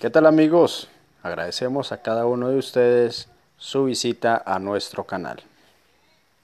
¿Qué tal amigos? Agradecemos a cada uno de ustedes su visita a nuestro canal.